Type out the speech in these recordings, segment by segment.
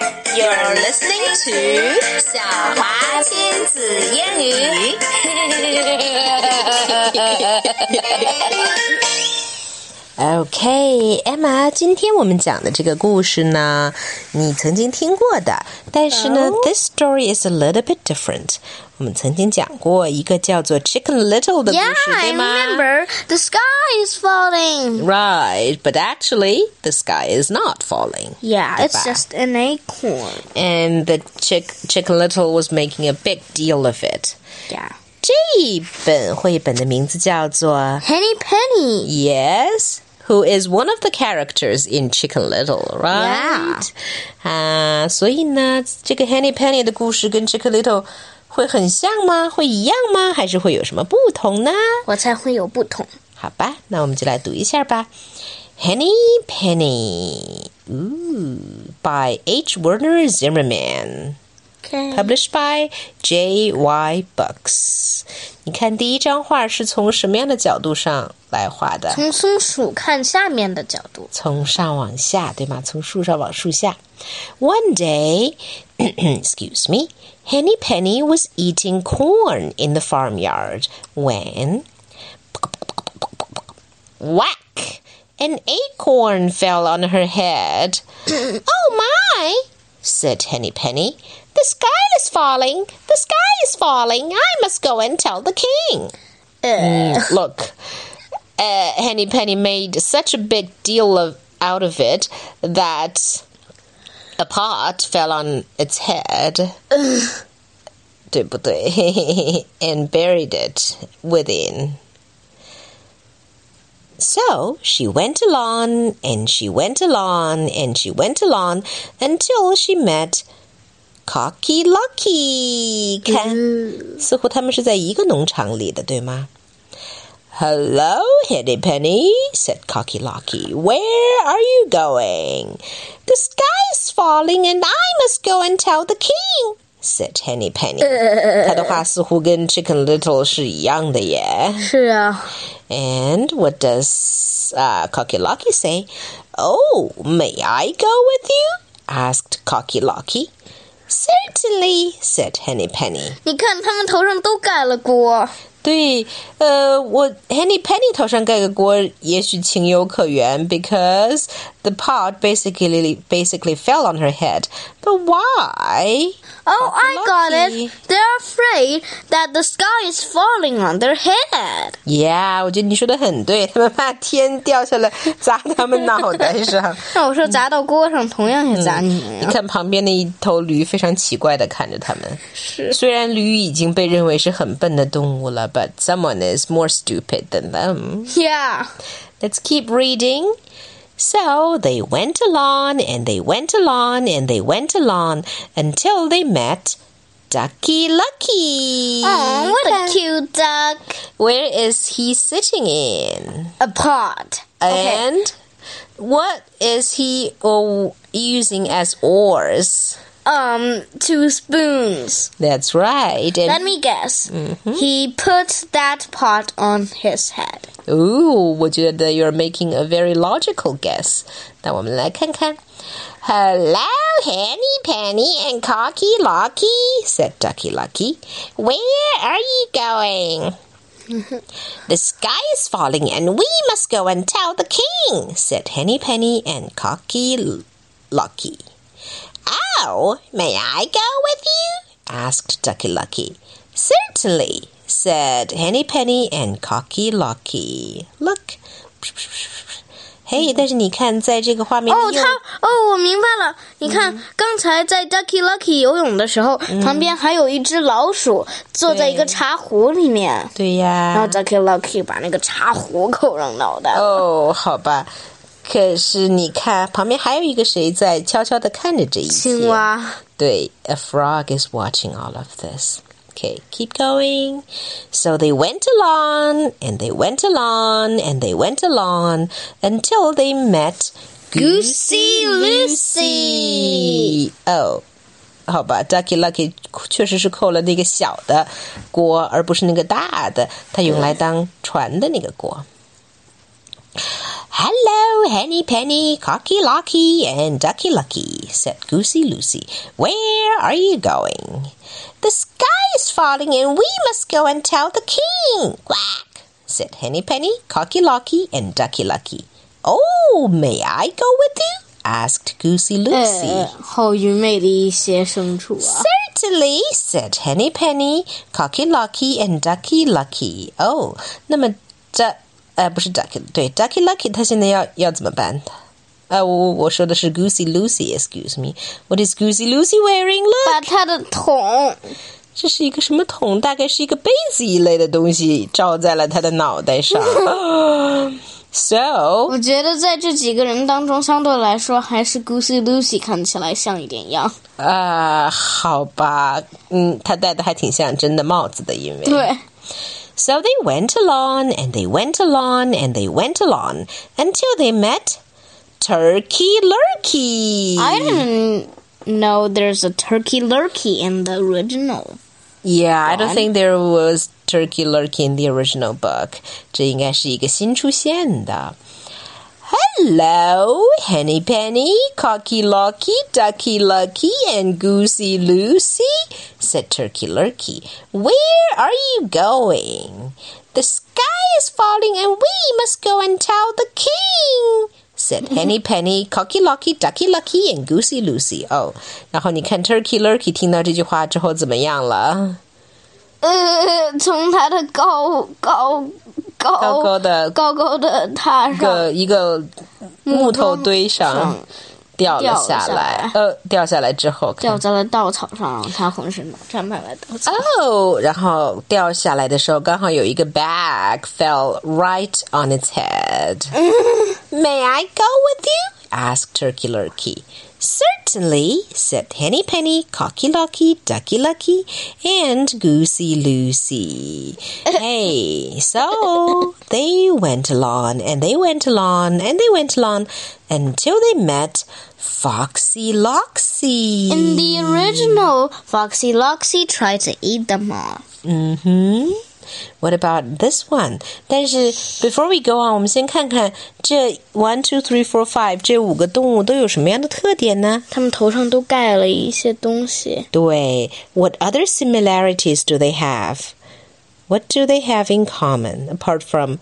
You're listening to 小华亲子英语。OK，Emma，今天我们讲的这个故事呢，你曾经听过的，但是呢、oh.，this story is a little bit different。我们曾经讲过一个叫做 Chicken Little 的故事 yeah, 对吗 I remember. The sky is falling. Right, but actually, the sky is not falling. Yeah, 对 it's 吧 just an acorn. And the chick Chicken Little was making a big deal of it. Yeah. 这本绘本的名字叫做 Henny Penny. Yes. who is one of the characters in Chicken Little, right? Yeah. Uh, 啊，所以呢，这个 Henny Penny 的故事跟 Chicken Little 会很像吗？会一样吗？还是会有什么不同呢？我猜会有不同。好吧，那我们就来读一下吧。Henny Penny, ooh, by H. Werner Zimmermann. Okay. Published by J. Y. Books。你看第一张画是从什么样的角度上来画的？从松鼠看下面的角度。从上往下，对吗？从树上往树下。One day, excuse me, Henny Penny was eating corn in the farmyard when whack! An acorn fell on her head. oh my! said Henny Penny. The sky is falling. The sky is falling. I must go and tell the king. Uh, Look, uh, Henny Penny made such a big deal of out of it that a pot fell on its head. 对不对 and buried it within. So she went along and she went along and she went along until she met Cocky Lucky. 看，似乎他们是在一个农场里的，对吗？Hello, Henny Penny, said Cocky Locky. Where are you going? The sky is falling and I must go and tell the king, said Henny Penny. 他的话似乎跟 Chicken Little 是一样的耶。是啊。 And what does uh, Cocky Locky say? Oh, may I go with you? asked Cocky Locky. Certainly, said Henny Penny. 你看，他们头上都盖了锅。对，呃，我 Henny Penny 头上盖个锅，也许情有可原，because the pot basically basically fell on her head. But why? Oh, I got Lucky. it. They're afraid that the sky is falling on their head. Yeah，我觉得你说的很对，他们怕天掉下来砸他们脑袋上。那我说砸到锅上，同样也砸你们呀。你看旁边的一头驴非常奇怪的看着他们。是虽然驴已经被认为是很笨的动物了，but someone is more stupid than them. Yeah. Let's keep reading. So they went along and they went along and they went along until they met Ducky Lucky. Oh, what a cute duck. Where is he sitting in? A pot. Okay. And what is he oh, using as oars? Um, two spoons. That's right. And Let me guess. He put that pot on his head. Ooh, 我觉得 you're making a very logical guess. 那我们来看看。Hello, Henny Penny and Cocky Locky, said Ducky Lucky. Where are you going? the sky is falling and we must go and tell the king, said Henny Penny and Cocky L- Lucky. Oh, may I go with you? asked Ducky Lucky. Certainly, said Henny Penny and Cocky Locky. Look. 嘿，但是你看，在这个画面里哦，有他哦，我明白了。你看，刚才在 Ducky Lucky 游泳的时候，旁边还有一只老鼠坐在一个茶壶里面，对然后呀， Ducky Lucky 把那个茶壶扣上脑袋了。哦，好吧。 可是你看，旁边还有一个谁在悄悄的看着这一切？青蛙。对，a frog is watching all of this. Okay, keep going. So they went along and they went along and they went along until they met Goosey Lucy. Oh. 好吧，Ducky Lucky 确实是扣了那个小的锅，而不是那个大的，它用来当船的那个锅。 Hello, Henny Penny, Cocky Locky, and Ducky Lucky, said Goosey Lucy. Where are you going? The sky is falling, and we must go and tell the king. Quack, said Henny Penny, Cocky Locky, and Ducky Lucky. Oh, may I go with you? asked Goosey 呃 Lucy.，好愚昧的一些牲畜啊！ Certainly, said Henny Penny, Cocky Locky, and Ducky Lucky. Oh, 那么这 呃不是 Ducky 对 Ducky Lucky，他现在要要怎么办？呃，我我说的是 Goosey Lucy，excuse me. What is Goosey Lucy wearing? Look，把他的桶，这是一个什么桶？大概是一个杯子一类的东西，罩在了他的脑袋上。so 我觉得在这几个人当中，相对来说还是 Goosey Lucy 看起来像一点样。啊、好吧，嗯，他戴的还挺像真的帽子的，因为对，So they went along and they went along and they went along until they met Turkey Lurkey. I didn't know there's a turkey lurkey in the original. yeah, I don't One. think there was Turkey Lurkey in the original book. 这应该是一个新出现的。 Hello, Henny Penny, Cocky Locky, Ducky Lucky, and Goosey Lucy, said Turkey Lurkey. Where are you going? The sky is falling and we must go and tell the king, said Henny Penny, Cocky Locky, Ducky Lucky, and Goosey Lucy. Oh, 然后你看 Turkey Lurkey 听到这句话之后怎么样了？呃，从他的高高 高高高的高高的塔上，一个木头堆上上掉了下来下来，呃，掉下来之后掉在了稻草上，他浑身沾满了稻草。哦，然后掉下来的时候，刚好有一个 bag fell right on its head. May I go with you? asked Turkey Lurkey. Certainly, said Henny Penny, Cocky Locky, Ducky Lucky, and Goosey Lucy. hey, so they went along and they went along and they went along until they met Foxy Loxy. In the original, Foxy Loxy tried to eat them all. Mm-hmm. What about this one? 但是 before we go on，我们先看看这 one, two, three, four, five 这五个动物都有什么样的特点呢？他们头上都盖了一些东西。对，What other similarities do they have? What do they have in common apart from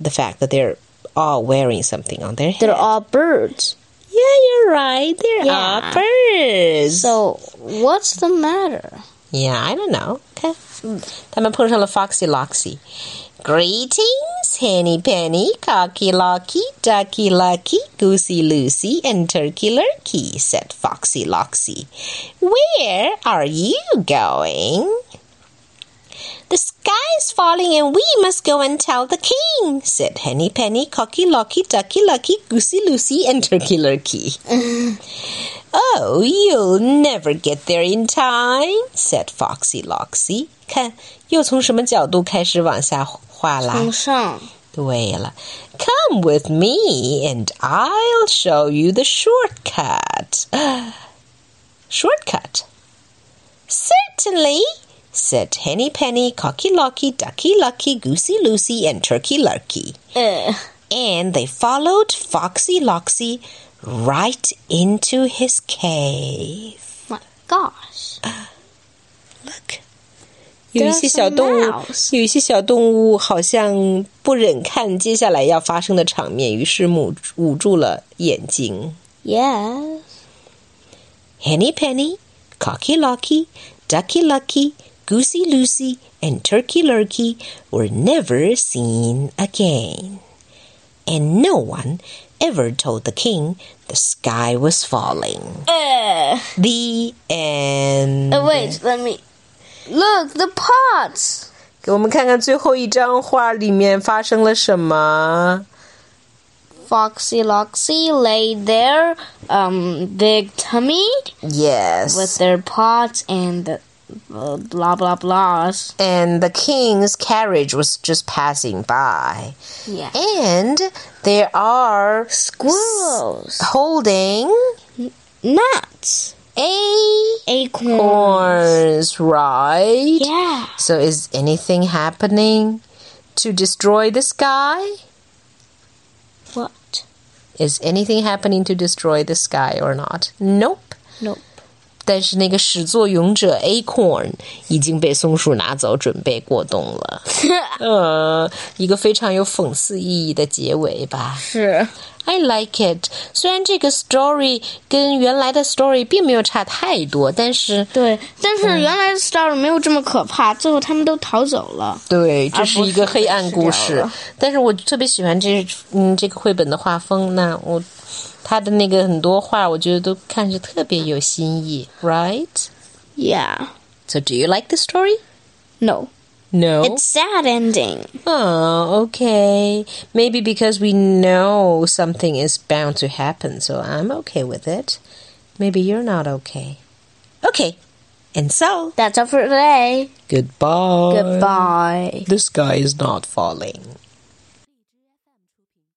the fact that they're all wearing something on their head? They're all birds. yeah, you're right. They're all Yeah. birds. So what's the matter? Yeah, I don't know. Okay. 他们碰上了 Foxy Loxy. Greetings, Henny Penny, Cocky Locky, Ducky Lucky, Goosey Lucy, and Turkey Lurkey, said Foxy Loxy. Where are you going? The sky is falling and we must go and tell the king, said Henny Penny, Cocky Locky, Ducky Lucky, Goosey Lucy, and Turkey Lurkey. Oh, you'll never get there in time," said Foxy Loxy. 看，又从什么角度开始往下画啦？从上，对了，Come with me and I'll show you the shortcut. shortcut. Certainly, said Henny Penny, Cocky Locky, Ducky Lucky, Goosey Lucy, and Turkey Lurkey. 呃， And they followed Foxy Loxy right into his cave. My gosh. Look. 有一些 There's 小 a 动物 mouse.，有一些小动物好像不忍看接下来要发生的场面，于是捂捂住了眼睛。 Yes. Henny Penny, Cocky Locky, Ducky Lucky, Goosey Lucy, and Turkey Lurkey were never seen again. And no one ever told the king the sky was falling. 呃 The end. 呃，Wait, let me look the pots. 给我们看看最后一张画里面发生了什么。 Foxy Loxy lay there, um, big tummy Yes. with their pots and the uh, blah blah blahs. and the king's carriage was just passing by. Yeah. And there are Squirrels, holding nuts, a acorns. horns, right? Yeah. So is anything happening to destroy the sky? What? Is anything happening to destroy the sky or not? Nope. Nope. 但是那个始作俑者 Acorn 已经被松鼠拿走，准备过冬了。呃，一个非常有讽刺意义的结尾吧。是 I like it。虽然这个 story 跟原来的 story 并没有差太多，但是对，但是原来的 story 没有这么可怕，最后他们都逃走了。对，这是一个黑暗故不事是的。但是我特别喜欢这嗯这个绘本的画风。那我他的那个很多画，我觉得都看着特别有新意，right? Yeah. So do you like the story? No. No. It's sad ending. Oh, okay. Maybe because we know something is bound to happen, so I'm okay with it. Maybe you're not okay. Okay. And so, That's all for today. goodbye. Goodbye. The sky is not falling.